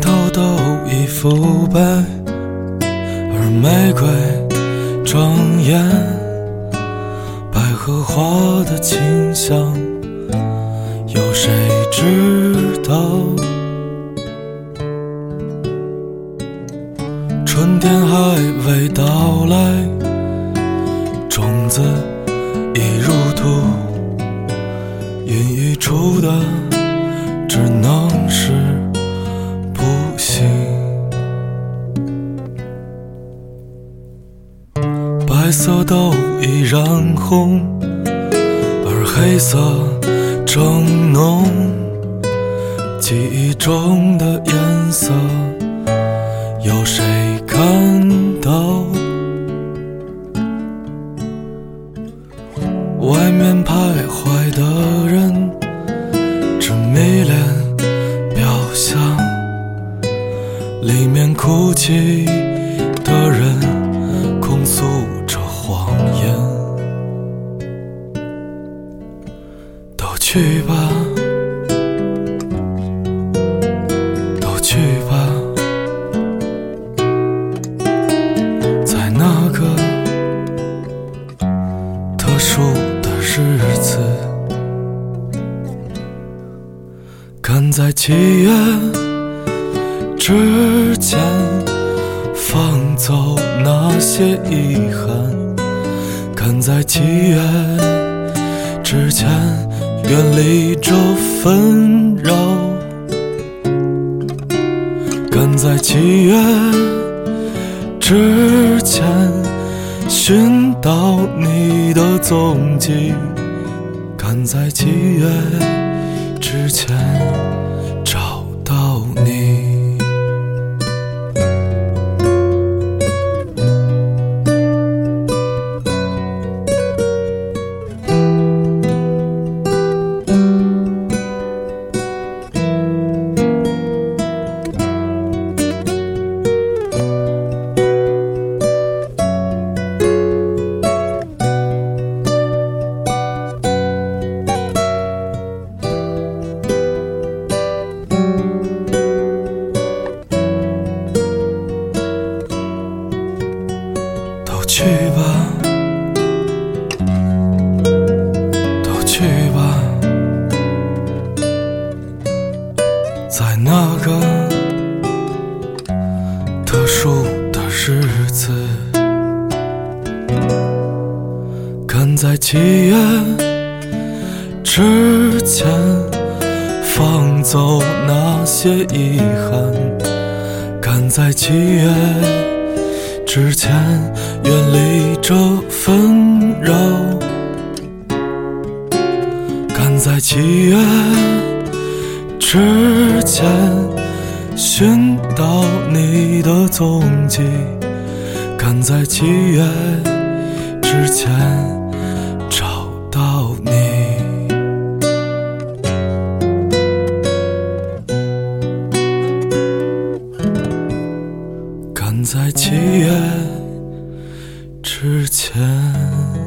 头都已腐败，而玫瑰庄严，百合花的清香，有谁知道？春天还未到来，种子已入土，孕育出的只能是色都已染红，而黑色正浓，记忆中的颜色。有谁看到？外面徘徊的人，只迷恋表象；里面哭泣在七月之前放走那些遗憾，赶在七月之前远离这纷扰，赶在七月。之前寻到你的踪迹，赶在七月之前你。特殊的日子，赶在七月之前放走那些遗憾，赶在七月。之前远离这纷扰，赶在七月之前寻到你的踪迹赶在七月之前找到你。赶在七月之前。